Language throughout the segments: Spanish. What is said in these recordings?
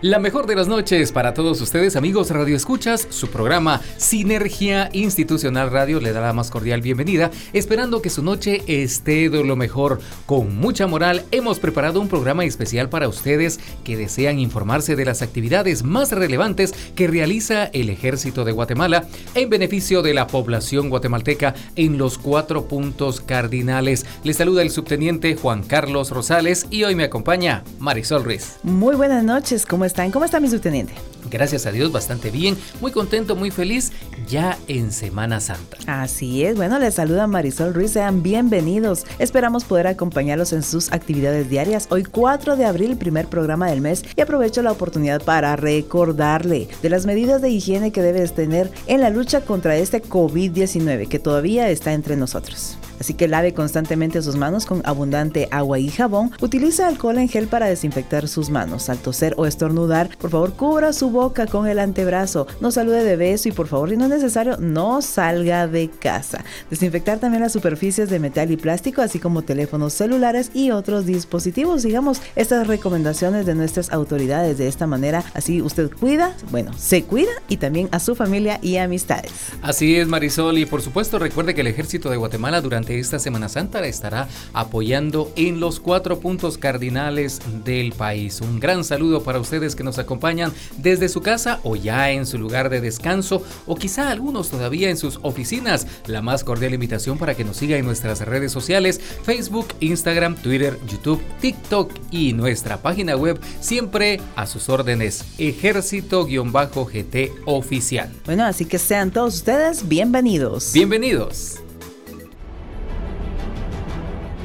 La mejor de las noches para todos ustedes, amigos Radio Escuchas. Su programa Sinergia Institucional Radio le da la más cordial bienvenida, esperando que su noche esté de lo mejor. Con mucha moral, hemos preparado un programa especial para ustedes que desean informarse de las actividades más relevantes que realiza el Ejército de Guatemala en beneficio de la población guatemalteca en los cuatro puntos cardinales. Les saluda el subteniente Juan Carlos Rosales y hoy me acompaña Marisol Ruiz. Muy buenas noches, ¿cómo están? ¿Cómo está mi subteniente? Gracias a Dios, bastante bien, muy contento, muy feliz, ya en Semana Santa. Así es, bueno, les saluda Marisol Ruiz, sean bienvenidos. Esperamos poder acompañarlos en sus actividades diarias. Hoy 4 de abril, primer programa del mes, y aprovecho la oportunidad para recordarle de las medidas de higiene que debes tener en la lucha contra este COVID-19 que todavía está entre nosotros. Así que lave constantemente sus manos con abundante agua y jabón. Utiliza alcohol en gel para desinfectar sus manos. Al toser o estornudar, por favor cubra su boca con el antebrazo. No salude de beso y por favor, si no es necesario, no salga de casa. Desinfectar también las superficies de metal y plástico, así como teléfonos celulares y otros dispositivos. Sigamos estas recomendaciones de nuestras autoridades. De esta manera, así usted cuida, bueno, se cuida y también a su familia y amistades. Así es, Marisol. Y por supuesto, recuerde que el ejército de Guatemala durante esta Semana Santa estará apoyando en los cuatro puntos cardinales del país. Un gran saludo para ustedes que nos acompañan desde su casa o ya en su lugar de descanso o quizá algunos todavía en sus oficinas. La más cordial invitación para que nos siga en nuestras redes sociales, Facebook, Instagram, Twitter, YouTube, TikTok y nuestra página web, siempre a sus órdenes, ejército-gt oficial. Bueno, así que sean todos ustedes bienvenidos. Bienvenidos.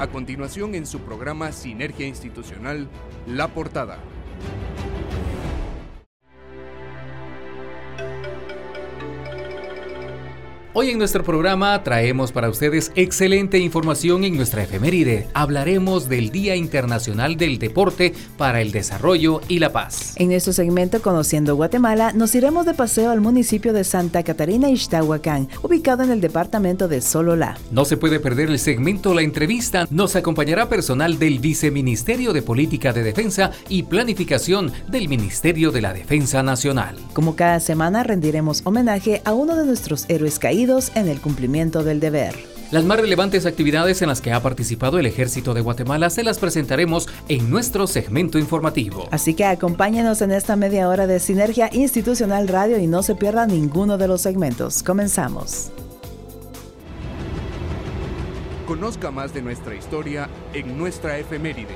A continuación en su programa Sinergia Institucional, La Portada. Hoy en nuestro programa traemos para ustedes excelente información en nuestra efeméride. Hablaremos del Día Internacional del Deporte para el Desarrollo y la Paz. En nuestro segmento Conociendo Guatemala, nos iremos de paseo al municipio de Santa Catarina Ixtahuacán, ubicado en el departamento de Sololá. No se puede perder el segmento La Entrevista. Nos acompañará personal del Viceministerio de Política de Defensa y Planificación del Ministerio de la Defensa Nacional. Como cada semana rendiremos homenaje a uno de nuestros héroes caídos en el cumplimiento del deber. Las más relevantes actividades en las que ha participado el Ejército de Guatemala se las presentaremos en nuestro segmento informativo. Así que acompáñenos en esta media hora de Sinergia Institucional Radio y no se pierda ninguno de los segmentos. Comenzamos. Conozca más de nuestra historia en nuestra efeméride.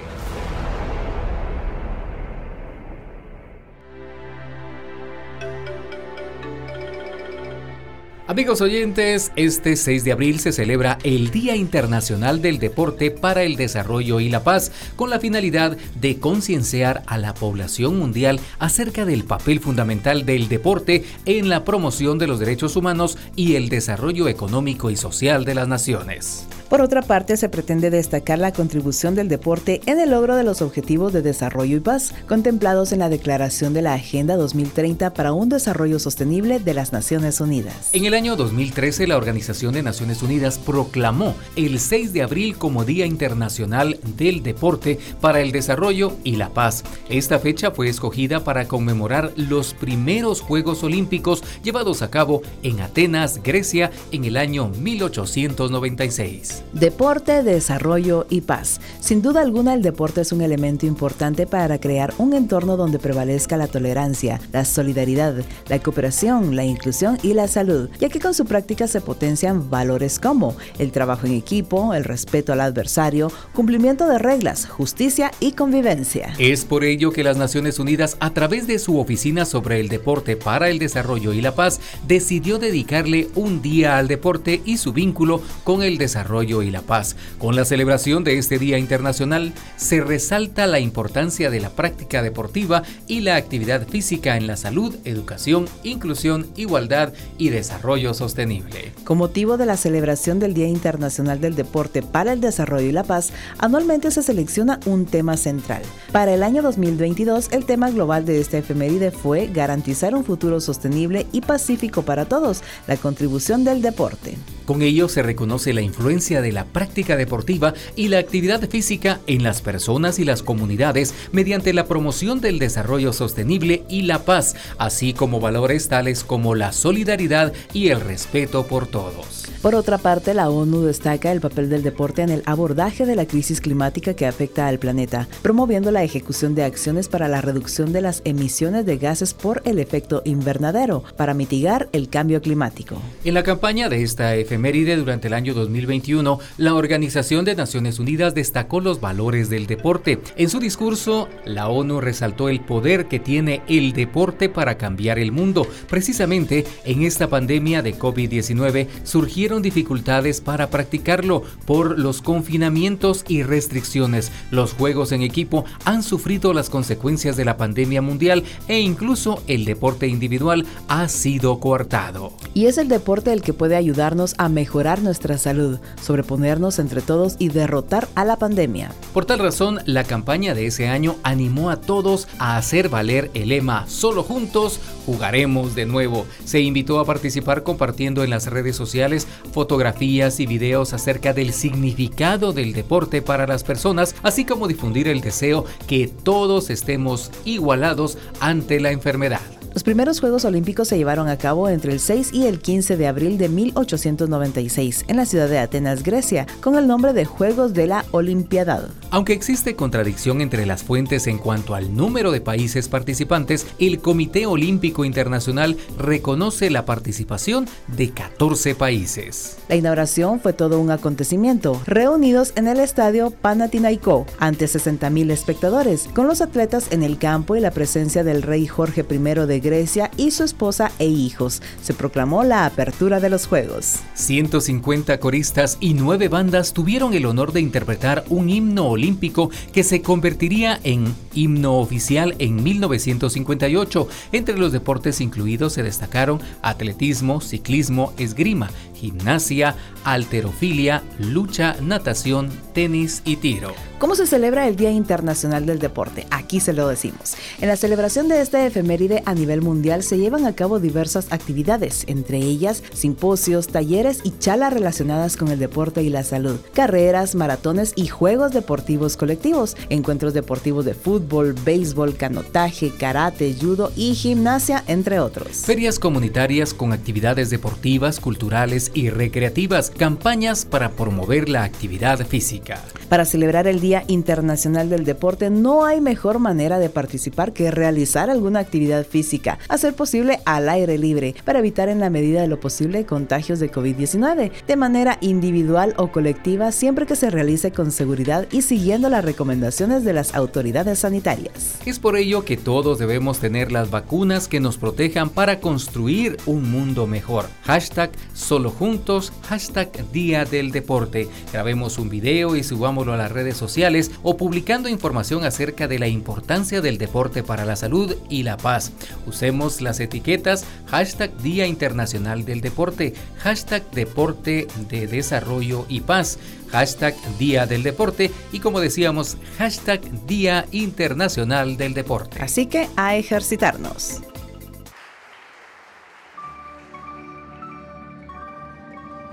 Amigos oyentes, este 6 de abril se celebra el Día Internacional del Deporte para el Desarrollo y la Paz, con la finalidad de concienciar a la población mundial acerca del papel fundamental del deporte en la promoción de los derechos humanos y el desarrollo económico y social de las naciones. Por otra parte, se pretende destacar la contribución del deporte en el logro de los objetivos de desarrollo y paz contemplados en la Declaración de la Agenda 2030 para un Desarrollo Sostenible de las Naciones Unidas. En el año 2013, la Organización de Naciones Unidas proclamó el 6 de abril como Día Internacional del Deporte para el Desarrollo y la Paz. Esta fecha fue escogida para conmemorar los primeros Juegos Olímpicos llevados a cabo en Atenas, Grecia, en el año 1896. Deporte, desarrollo y paz. Sin duda alguna el deporte es un elemento importante para crear un entorno donde prevalezca la tolerancia, la solidaridad, la cooperación, la inclusión y la salud, ya que con su práctica se potencian valores como el trabajo en equipo, el respeto al adversario, cumplimiento de reglas, justicia y convivencia. Es por ello que las Naciones Unidas, a través de su Oficina sobre el Deporte para el Desarrollo y la Paz, decidió dedicarle un día al deporte y su vínculo con el desarrollo Y la Paz. Con la celebración de este Día Internacional se resalta la importancia de la práctica deportiva y la actividad física en la salud, educación, inclusión, igualdad y desarrollo sostenible. Con motivo de la celebración del Día Internacional del Deporte para el Desarrollo y la Paz, anualmente se selecciona un tema central. Para el año 2022, el tema global de esta efeméride fue garantizar un futuro sostenible y pacífico para todos, la contribución del deporte. Con ello se reconoce la influencia de la práctica deportiva y la actividad física en las personas y las comunidades mediante la promoción del desarrollo sostenible y la paz, así como valores tales como la solidaridad y el respeto por todos. Por otra parte, la ONU destaca el papel del deporte en el abordaje de la crisis climática que afecta al planeta, promoviendo la ejecución de acciones para la reducción de las emisiones de gases por el efecto invernadero, para mitigar el cambio climático. En la campaña de esta efeméride durante el año 2021, la Organización de Naciones Unidas destacó los valores del deporte. En su discurso, la ONU resaltó el poder que tiene el deporte para cambiar el mundo. Precisamente en esta pandemia de COVID-19 surgieron dificultades para practicarlo por los confinamientos y restricciones. Los juegos en equipo han sufrido las consecuencias de la pandemia mundial e incluso el deporte individual ha sido coartado. Y es el deporte el que puede ayudarnos a mejorar nuestra salud, sobreponernos entre todos y derrotar a la pandemia. Por tal razón, la campaña de ese año animó a todos a hacer valer el lema Solo juntos jugaremos de nuevo. Se invitó a participar compartiendo en las redes sociales fotografías y videos acerca del significado del deporte para las personas, así como difundir el deseo que todos estemos igualados ante la enfermedad. Los primeros Juegos Olímpicos se llevaron a cabo entre el 6 y el 15 de abril de 1896 en la ciudad de Atenas, Grecia, con el nombre de Juegos de la Olimpiadad. Aunque existe contradicción entre las fuentes en cuanto al número de países participantes, el Comité Olímpico Internacional reconoce la participación de 14 países. La inauguración fue todo un acontecimiento, reunidos en el estadio Panathinaikos ante 60.000 espectadores, con los atletas en el campo y la presencia del rey Jorge I de Grecia y su esposa e hijos. Se proclamó la apertura de los Juegos. 150 coristas y nueve bandas tuvieron el honor de interpretar un himno olímpico que se convertiría en himno oficial en 1958. Entre los deportes incluidos se destacaron atletismo, ciclismo, esgrima, gimnasia, alterofilia, lucha, natación, tenis y tiro. ¿Cómo se celebra el Día Internacional del Deporte? Aquí se lo decimos. En la celebración de esta efeméride a nivel mundial se llevan a cabo diversas actividades, entre ellas simposios, talleres y charlas relacionadas con el deporte y la salud, carreras, maratones y juegos deportivos colectivos, encuentros deportivos de fútbol, béisbol, canotaje, karate, judo y gimnasia, entre otros. Ferias comunitarias con actividades deportivas, culturales y recreativas, campañas para promover la actividad física. Para celebrar el Día Internacional del Deporte no hay mejor manera de participar que realizar alguna actividad física, a ser posible al aire libre, para evitar en la medida de lo posible contagios de COVID-19, de manera individual o colectiva siempre que se realice con seguridad y siguiendo las recomendaciones de las autoridades sanitarias. Es por ello que todos debemos tener las vacunas que nos protejan para construir un mundo mejor. Hashtag solo juntos, hashtag Día del Deporte. Grabemos un video y subámoslo a las redes sociales o publicando información acerca de la importancia del deporte para la salud y la paz. Usemos las etiquetas hashtag Día Internacional del Deporte, hashtag Deporte de Desarrollo y Paz, hashtag Día del Deporte y como decíamos, hashtag Día Internacional del Deporte. Así que a ejercitarnos.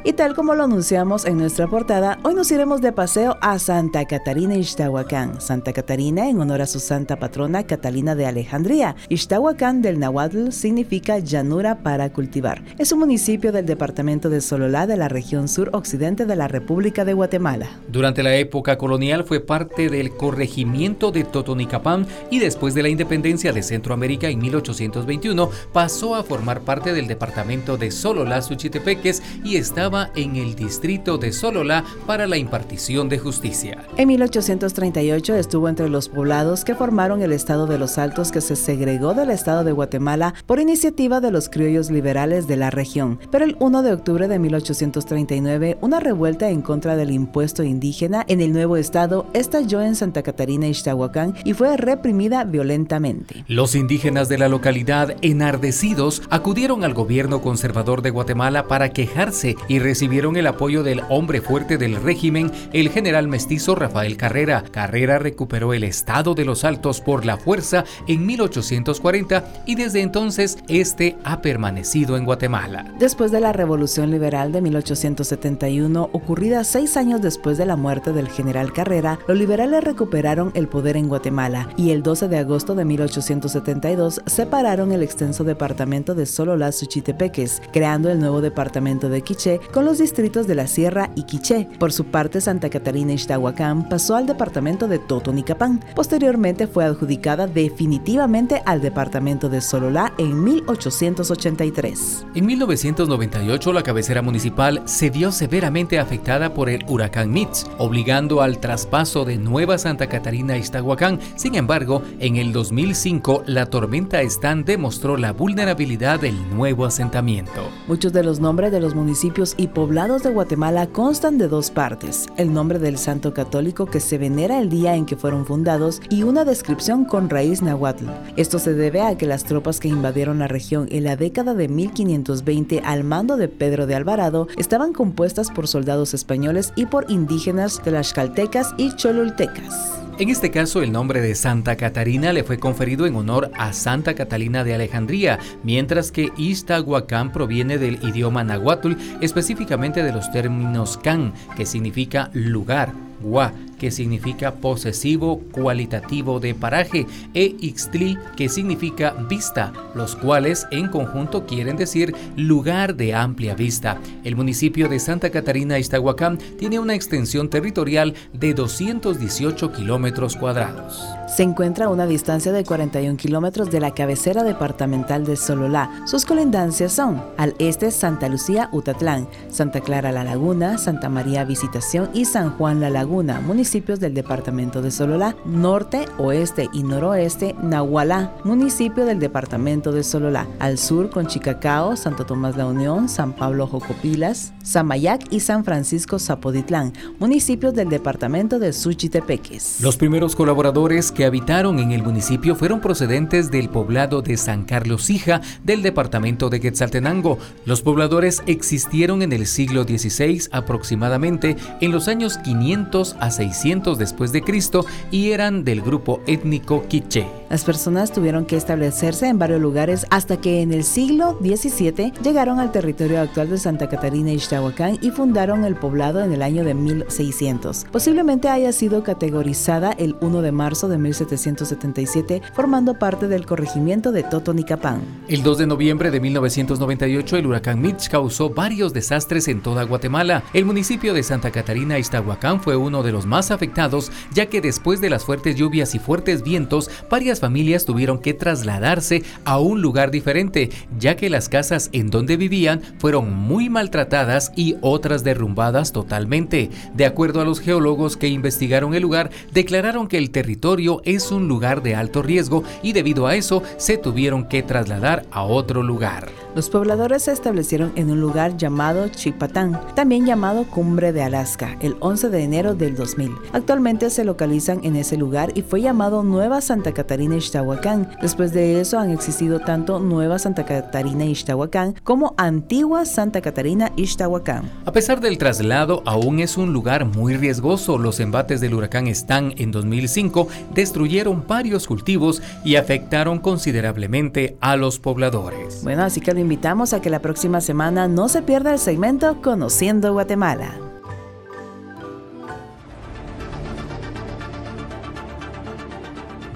Y tal como lo anunciamos en nuestra portada, hoy nos iremos de paseo a Santa Catarina Ixtahuacán. Santa Catarina en honor a su santa patrona Catalina de Alejandría. Ixtahuacán del Nahuatl significa llanura para cultivar. Es un municipio del departamento de Sololá de la región sur-occidente de la República de Guatemala. Durante la época colonial fue parte del corregimiento de Totonicapán y después de la independencia de Centroamérica en 1821 pasó a formar parte del departamento de Sololá Suchitepeques y estaba estaba en el distrito de Sololá para la impartición de justicia. En 1838 estuvo entre los poblados que formaron el estado de los Altos que se segregó del estado de Guatemala por iniciativa de los criollos liberales de la región. Pero el 1 de octubre de 1839, una revuelta en contra del impuesto indígena en el nuevo estado estalló en Santa Catarina, Ixtahuacán, y fue reprimida violentamente. Los indígenas de la localidad, enardecidos, acudieron al gobierno conservador de Guatemala para quejarse y recibieron el apoyo del hombre fuerte del régimen, el general mestizo Rafael Carrera. Carrera recuperó el estado de los Altos por la fuerza en 1840 y desde entonces este ha permanecido en Guatemala. Después de la Revolución Liberal de 1871, ocurrida seis años después de la muerte del general Carrera, los liberales recuperaron el poder en Guatemala y el 12 de agosto de 1872 separaron el extenso departamento de Sololá-Suchitepeques, creando el nuevo departamento de Quiché con los distritos de la Sierra y Quiché. Por su parte, Santa Catarina Ixtahuacán pasó al departamento de Totonicapán. Posteriormente fue adjudicada definitivamente al departamento de Sololá en 1883. En 1998, la cabecera municipal se vio severamente afectada por el huracán Mitch, obligando al traspaso de Nueva Santa Catarina a Iztahuacán. Sin embargo, en el 2005, la tormenta Stan demostró la vulnerabilidad del nuevo asentamiento. Muchos de los nombres de los municipios y poblados de Guatemala constan de dos partes: el nombre del santo católico que se venera el día en que fueron fundados y una descripción con raíz nahuatl. Esto se debe a que las tropas que invadieron la región en la década de 1520 al mando de Pedro de Alvarado estaban compuestas por soldados españoles y por indígenas de las caltecas y cholultecas. En este caso, el nombre de Santa Catarina le fue conferido en honor a Santa Catalina de Alejandría, mientras que Iztahuacán proviene del idioma nahuatl, específicamente de los términos can, que significa lugar, gua, que significa posesivo cualitativo de paraje, e ixtli, que significa vista, los cuales en conjunto quieren decir lugar de amplia vista. El municipio de Santa Catarina Iztahuacán tiene una extensión territorial de 218 kilómetros cuadrados. Se encuentra a una distancia de 41 kilómetros de la cabecera departamental de Sololá. Sus colindancias son al este Santa Lucía Utatlán, Santa Clara La Laguna, Santa María Visitación y San Juan La Laguna, municipios del departamento de Sololá, norte, oeste y noroeste Nahualá, municipio del departamento de Sololá, al sur con Chicacao, Santo Tomás La Unión, San Pablo Jocopilas, Samayac y San Francisco Zapoditlán, municipios del departamento de Suchitepeques. Los primeros colaboradores que habitaron en el municipio fueron procedentes del poblado de San Carlos Hija del departamento de Quetzaltenango. Los pobladores existieron en el siglo XVI aproximadamente en los años 500 a 600 después de Cristo y eran del grupo étnico quiché. Las personas tuvieron que establecerse en varios lugares hasta que en el siglo XVII llegaron al territorio actual de Santa Catarina y Ixtahuacán y fundaron el poblado en el año de 1600. Posiblemente haya sido categorizada el 1 de marzo de 1777, formando parte del corregimiento de Totonicapán. El 2 de noviembre de 1998, el huracán Mitch causó varios desastres en toda Guatemala. El municipio de Santa Catarina Iztahuacán fue uno de los más afectados, ya que después de las fuertes lluvias y fuertes vientos, varias familias tuvieron que trasladarse a un lugar diferente, ya que las casas en donde vivían fueron muy maltratadas y otras derrumbadas totalmente. De acuerdo a los geólogos que investigaron el lugar, declararon que el territorio es un lugar de alto riesgo y debido a eso se tuvieron que trasladar a otro lugar. Los pobladores se establecieron en un lugar llamado Chipatán, también llamado Cumbre de Alaska, el 11 de enero del 2000. Actualmente se localizan en ese lugar y fue llamado Nueva Santa Catarina Ixtahuacán. Después de eso han existido tanto Nueva Santa Catarina Ixtahuacán como Antigua Santa Catarina Ixtahuacán. A pesar del traslado, aún es un lugar muy riesgoso. Los embates del huracán Stan en 2005 destruyeron varios cultivos y afectaron considerablemente a los pobladores. Bueno, así que lo invitamos a que la próxima semana no se pierda el segmento Conociendo Guatemala.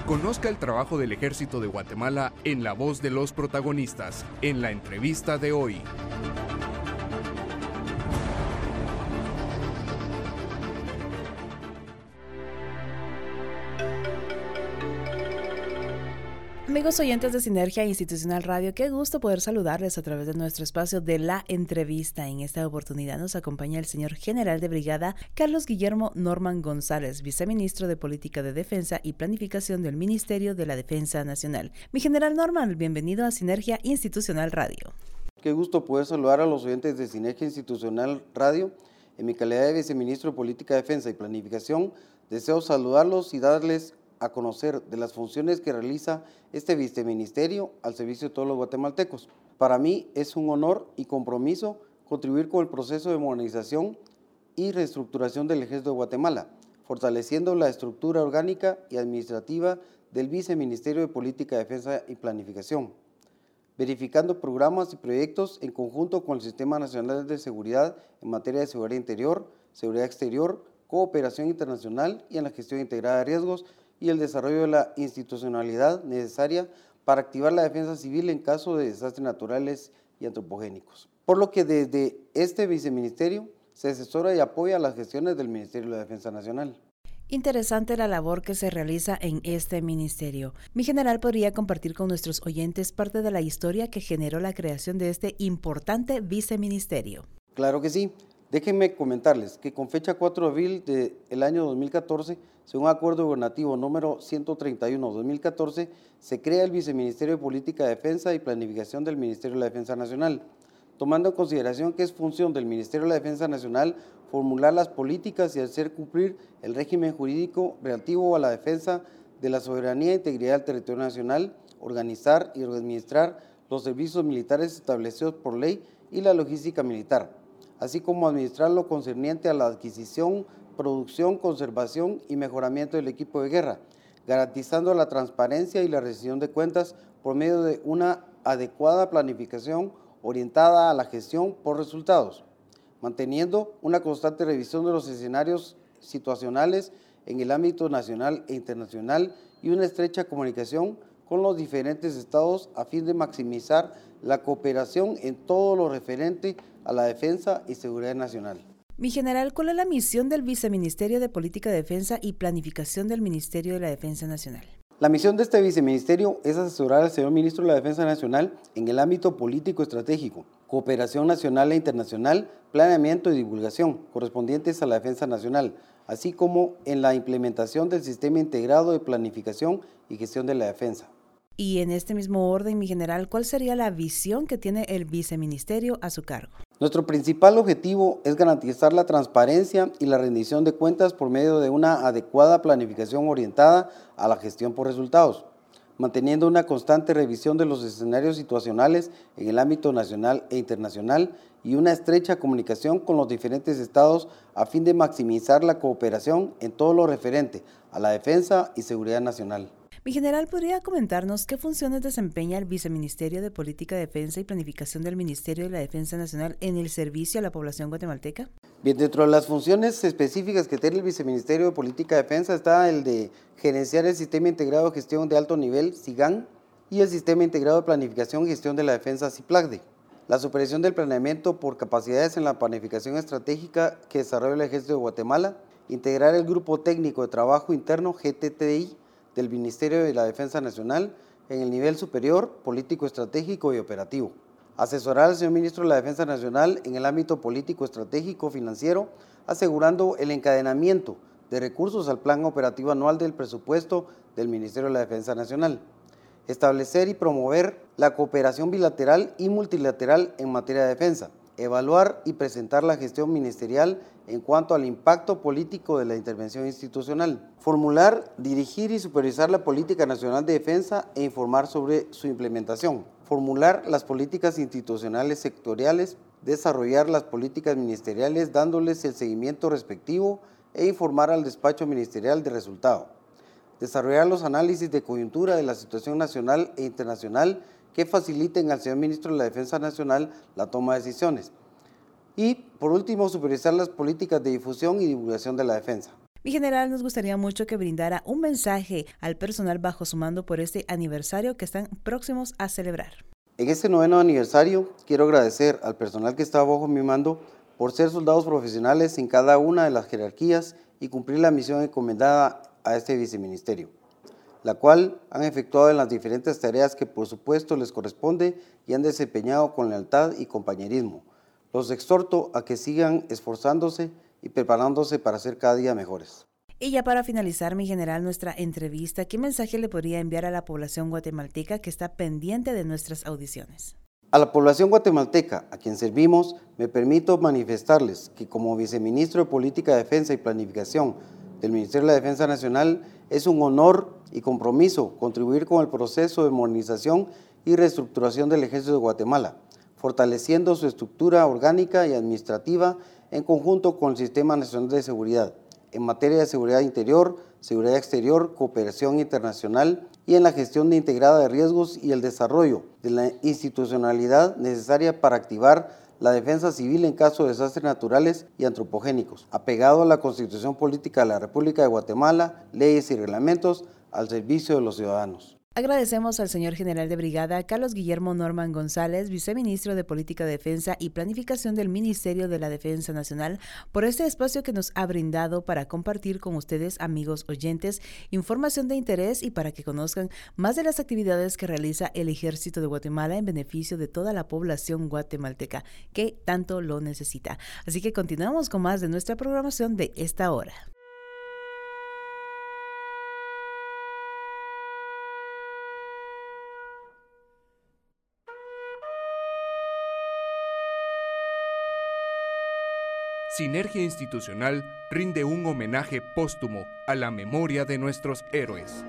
Conozca el trabajo del Ejército de Guatemala en la voz de los protagonistas, en la entrevista de hoy. Amigos oyentes de Sinergia Institucional Radio, qué gusto poder saludarles a través de nuestro espacio de la entrevista. En esta oportunidad nos acompaña el señor general de brigada Carlos Guillermo Norman González, viceministro de Política de Defensa y Planificación del Ministerio de la Defensa Nacional. Mi general Norman, bienvenido a Sinergia Institucional Radio. Qué gusto poder saludar a los oyentes de Sinergia Institucional Radio. En mi calidad de viceministro de Política de Defensa y Planificación, deseo saludarlos y darles a conocer de las funciones que realiza este viceministerio al servicio de todos los guatemaltecos. Para mí es un honor y compromiso contribuir con el proceso de modernización y reestructuración del Ejército de Guatemala, fortaleciendo la estructura orgánica y administrativa del Viceministerio de Política, Defensa y Planificación, verificando programas y proyectos en conjunto con el Sistema Nacional de Seguridad en materia de seguridad interior, seguridad exterior, cooperación internacional y en la gestión integrada de riesgos y el desarrollo de la institucionalidad necesaria para activar la defensa civil en caso de desastres naturales y antropogénicos. Por lo que desde este viceministerio se asesora y apoya las gestiones del Ministerio de la Defensa Nacional. Interesante la labor que se realiza en este ministerio. Mi general podría compartir con nuestros oyentes parte de la historia que generó la creación de este importante viceministerio. Claro que sí. Déjenme comentarles que con fecha 4 de abril del año 2014, según acuerdo gubernativo número 131-2014, se crea el Viceministerio de Política de Defensa y Planificación del Ministerio de la Defensa Nacional, tomando en consideración que es función del Ministerio de la Defensa Nacional formular las políticas y hacer cumplir el régimen jurídico relativo a la defensa de la soberanía e integridad del territorio nacional, organizar y administrar los servicios militares establecidos por ley y la logística militar así como administrar lo concerniente a la adquisición, producción, conservación y mejoramiento del equipo de guerra, garantizando la transparencia y la rendición de cuentas por medio de una adecuada planificación orientada a la gestión por resultados, manteniendo una constante revisión de los escenarios situacionales en el ámbito nacional e internacional y una estrecha comunicación con los diferentes estados a fin de maximizar la cooperación en todo lo referente a la defensa y seguridad nacional. Mi general, ¿cuál es la misión del Viceministerio de Política de Defensa y Planificación del Ministerio de la Defensa Nacional? La misión de este viceministerio es asesorar al señor ministro de la Defensa Nacional en el ámbito político estratégico, cooperación nacional e internacional, planeamiento y divulgación correspondientes a la defensa nacional, así como en la implementación del sistema integrado de planificación y gestión de la defensa. Y en este mismo orden, mi general, ¿cuál sería la visión que tiene el viceministerio a su cargo? Nuestro principal objetivo es garantizar la transparencia y la rendición de cuentas por medio de una adecuada planificación orientada a la gestión por resultados, manteniendo una constante revisión de los escenarios situacionales en el ámbito nacional e internacional y una estrecha comunicación con los diferentes estados a fin de maximizar la cooperación en todo lo referente a la defensa y seguridad nacional. Mi general, ¿podría comentarnos qué funciones desempeña el Viceministerio de Política, Defensa y Planificación del Ministerio de la Defensa Nacional en el servicio a la población guatemalteca? Bien, dentro de las funciones específicas que tiene el Viceministerio de Política de Defensa está el de gerenciar el Sistema Integrado de Gestión de Alto Nivel, SIGAN, y el Sistema Integrado de Planificación y Gestión de la Defensa, CIPLACDE. La supervisión del planeamiento por capacidades en la planificación estratégica que desarrolla el Ejército de Guatemala, integrar el Grupo Técnico de Trabajo Interno, GTTI, del Ministerio de la Defensa Nacional en el nivel superior, político, estratégico y operativo. Asesorar al señor Ministro de la Defensa Nacional en el ámbito político, estratégico, financiero, asegurando el encadenamiento de recursos al plan operativo anual del presupuesto del Ministerio de la Defensa Nacional. Establecer y promover la cooperación bilateral y multilateral en materia de defensa evaluar y presentar la gestión ministerial en cuanto al impacto político de la intervención institucional, formular, dirigir y supervisar la política nacional de defensa e informar sobre su implementación, formular las políticas institucionales sectoriales, desarrollar las políticas ministeriales dándoles el seguimiento respectivo e informar al despacho ministerial de resultado, desarrollar los análisis de coyuntura de la situación nacional e internacional que faciliten al señor ministro de la Defensa Nacional la toma de decisiones. Y, por último, supervisar las políticas de difusión y divulgación de la defensa. Mi general, nos gustaría mucho que brindara un mensaje al personal bajo su mando por este aniversario que están próximos a celebrar. En este noveno aniversario, quiero agradecer al personal que está bajo mi mando por ser soldados profesionales en cada una de las jerarquías y cumplir la misión encomendada a este viceministerio. La cual han efectuado en las diferentes tareas que por supuesto les corresponde y han desempeñado con lealtad y compañerismo. Los exhorto a que sigan esforzándose y preparándose para ser cada día mejores. Y ya para finalizar, mi general, nuestra entrevista, ¿qué mensaje le podría enviar a la población guatemalteca que está pendiente de nuestras audiciones? A la población guatemalteca, a quien servimos, me permito manifestarles que como viceministro de Política de Defensa y Planificación del Ministerio de la Defensa Nacional, es un honor y compromiso contribuir con el proceso de modernización y reestructuración del Ejército de Guatemala, fortaleciendo su estructura orgánica y administrativa en conjunto con el Sistema Nacional de Seguridad en materia de seguridad interior, seguridad exterior, cooperación internacional y en la gestión integrada de riesgos y el desarrollo de la institucionalidad necesaria para activar la defensa civil en caso de desastres naturales y antropogénicos, apegado a la Constitución Política de la República de Guatemala, leyes y reglamentos al servicio de los ciudadanos. Agradecemos al señor general de brigada Carlos Guillermo Norman González, viceministro de Política de Defensa y Planificación del Ministerio de la Defensa Nacional, por este espacio que nos ha brindado para compartir con ustedes, amigos oyentes, información de interés y para que conozcan más de las actividades que realiza el Ejército de Guatemala en beneficio de toda la población guatemalteca que tanto lo necesita. Así que continuamos con más de nuestra programación de esta hora. Sinergia Institucional rinde un homenaje póstumo a la memoria de nuestros héroes.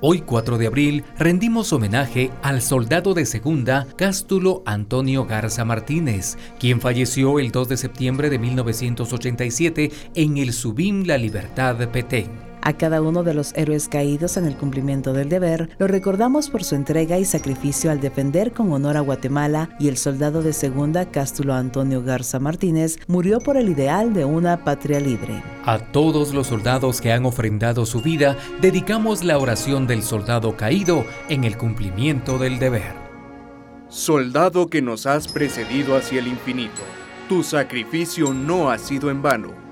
Hoy 4 de abril rendimos homenaje al soldado de segunda Cástulo Antonio Garza Martínez, quien falleció el 2 de septiembre de 1987 en el Subim La Libertad Petén. A cada uno de los héroes caídos en el cumplimiento del deber, lo recordamos por su entrega y sacrificio al defender con honor a Guatemala y el soldado de segunda Cástulo Antonio Garza Martínez murió por el ideal de una patria libre. A todos los soldados que han ofrendado su vida, dedicamos la oración del soldado caído en el cumplimiento del deber. Soldado que nos has precedido hacia el infinito, tu sacrificio no ha sido en vano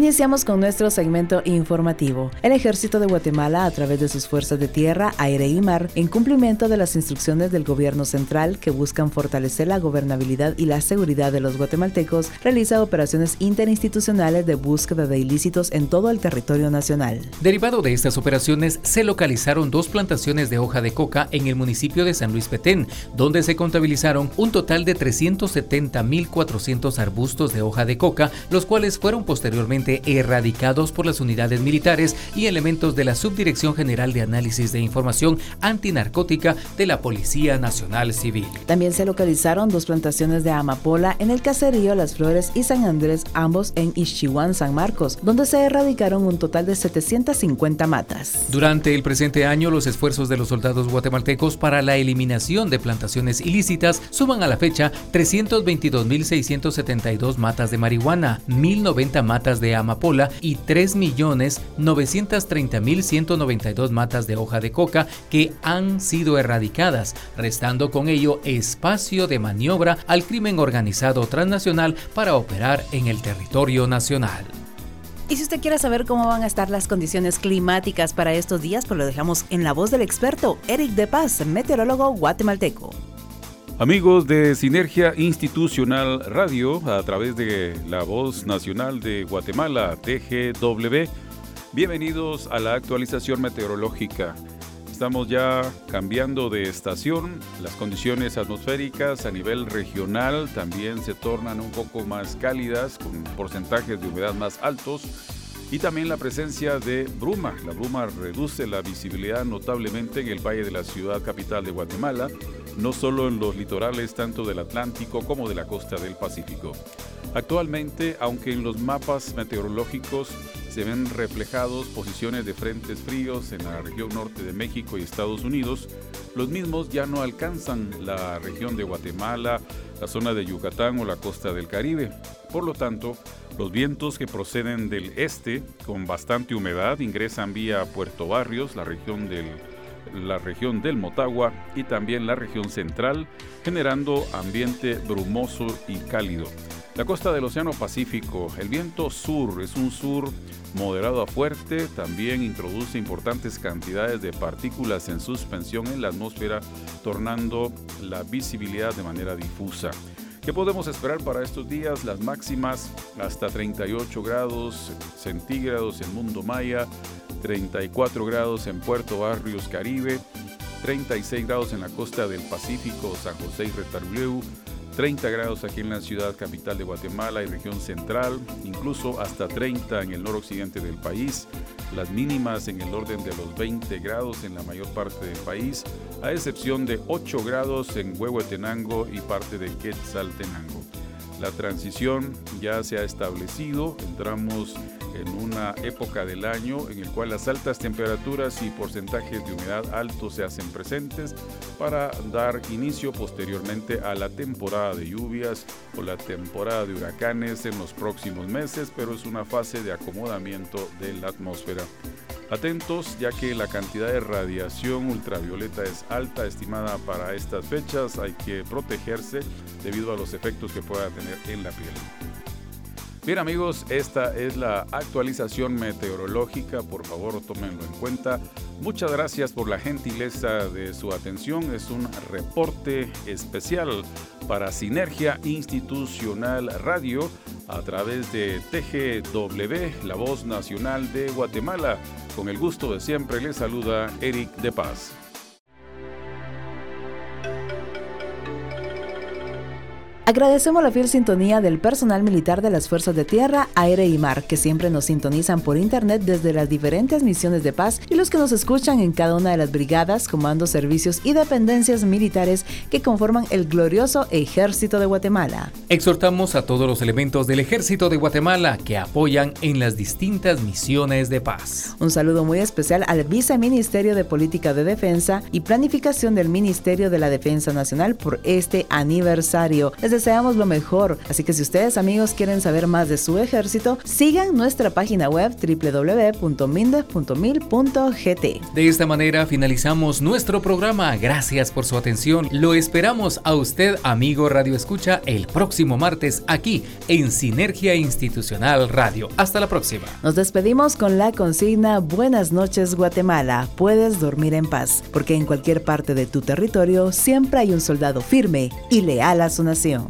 Iniciamos con nuestro segmento informativo. El ejército de Guatemala, a través de sus fuerzas de tierra, aire y mar, en cumplimiento de las instrucciones del gobierno central que buscan fortalecer la gobernabilidad y la seguridad de los guatemaltecos, realiza operaciones interinstitucionales de búsqueda de ilícitos en todo el territorio nacional. Derivado de estas operaciones, se localizaron dos plantaciones de hoja de coca en el municipio de San Luis Petén, donde se contabilizaron un total de 370.400 arbustos de hoja de coca, los cuales fueron posteriormente erradicados por las unidades militares y elementos de la Subdirección General de Análisis de Información Antinarcótica de la Policía Nacional Civil. También se localizaron dos plantaciones de amapola en el caserío Las Flores y San Andrés, ambos en Ixchihuán, San Marcos, donde se erradicaron un total de 750 matas. Durante el presente año, los esfuerzos de los soldados guatemaltecos para la eliminación de plantaciones ilícitas suman a la fecha 322.672 matas de marihuana, 1.090 matas de amapola y 3.930.192 matas de hoja de coca que han sido erradicadas, restando con ello espacio de maniobra al crimen organizado transnacional para operar en el territorio nacional. Y si usted quiere saber cómo van a estar las condiciones climáticas para estos días, pues lo dejamos en la voz del experto Eric De Paz, meteorólogo guatemalteco. Amigos de Sinergia Institucional Radio, a través de la Voz Nacional de Guatemala, TGW, bienvenidos a la actualización meteorológica. Estamos ya cambiando de estación, las condiciones atmosféricas a nivel regional también se tornan un poco más cálidas, con porcentajes de humedad más altos y también la presencia de bruma. La bruma reduce la visibilidad notablemente en el valle de la ciudad capital de Guatemala no solo en los litorales tanto del Atlántico como de la costa del Pacífico. Actualmente, aunque en los mapas meteorológicos se ven reflejados posiciones de frentes fríos en la región norte de México y Estados Unidos. Los mismos ya no alcanzan la región de Guatemala, la zona de Yucatán o la costa del Caribe. Por lo tanto, los vientos que proceden del este con bastante humedad ingresan vía Puerto Barrios, la región del la región del Motagua y también la región central, generando ambiente brumoso y cálido. La costa del Océano Pacífico, el viento sur es un sur moderado a fuerte, también introduce importantes cantidades de partículas en suspensión en la atmósfera, tornando la visibilidad de manera difusa. ¿Qué podemos esperar para estos días? Las máximas hasta 38 grados centígrados en Mundo Maya, 34 grados en Puerto Barrios Caribe, 36 grados en la costa del Pacífico, San José y Retaruleu, 30 grados aquí en la ciudad capital de Guatemala y región central, incluso hasta 30 en el noroccidente del país, las mínimas en el orden de los 20 grados en la mayor parte del país, a excepción de 8 grados en Huehuetenango y parte de Quetzaltenango. La transición ya se ha establecido, entramos en una época del año en el cual las altas temperaturas y porcentajes de humedad altos se hacen presentes para dar inicio posteriormente a la temporada de lluvias o la temporada de huracanes en los próximos meses, pero es una fase de acomodamiento de la atmósfera. Atentos ya que la cantidad de radiación ultravioleta es alta estimada para estas fechas, hay que protegerse debido a los efectos que pueda tener en la piel. Bien amigos, esta es la actualización meteorológica, por favor tómenlo en cuenta. Muchas gracias por la gentileza de su atención, es un reporte especial para Sinergia Institucional Radio a través de TGW, la voz nacional de Guatemala. Con el gusto de siempre les saluda Eric de Paz. Agradecemos la fiel sintonía del personal militar de las Fuerzas de Tierra, Aire y Mar, que siempre nos sintonizan por internet desde las diferentes misiones de paz y los que nos escuchan en cada una de las brigadas, comandos, servicios y dependencias militares que conforman el glorioso Ejército de Guatemala. Exhortamos a todos los elementos del Ejército de Guatemala que apoyan en las distintas misiones de paz. Un saludo muy especial al Viceministerio de Política de Defensa y Planificación del Ministerio de la Defensa Nacional por este aniversario deseamos lo mejor. Así que si ustedes amigos quieren saber más de su ejército, sigan nuestra página web www.mindes.mil.gt. De esta manera finalizamos nuestro programa. Gracias por su atención. Lo esperamos a usted, amigo Radio Escucha, el próximo martes aquí en Sinergia Institucional Radio. Hasta la próxima. Nos despedimos con la consigna Buenas noches Guatemala. Puedes dormir en paz, porque en cualquier parte de tu territorio siempre hay un soldado firme y leal a su nación.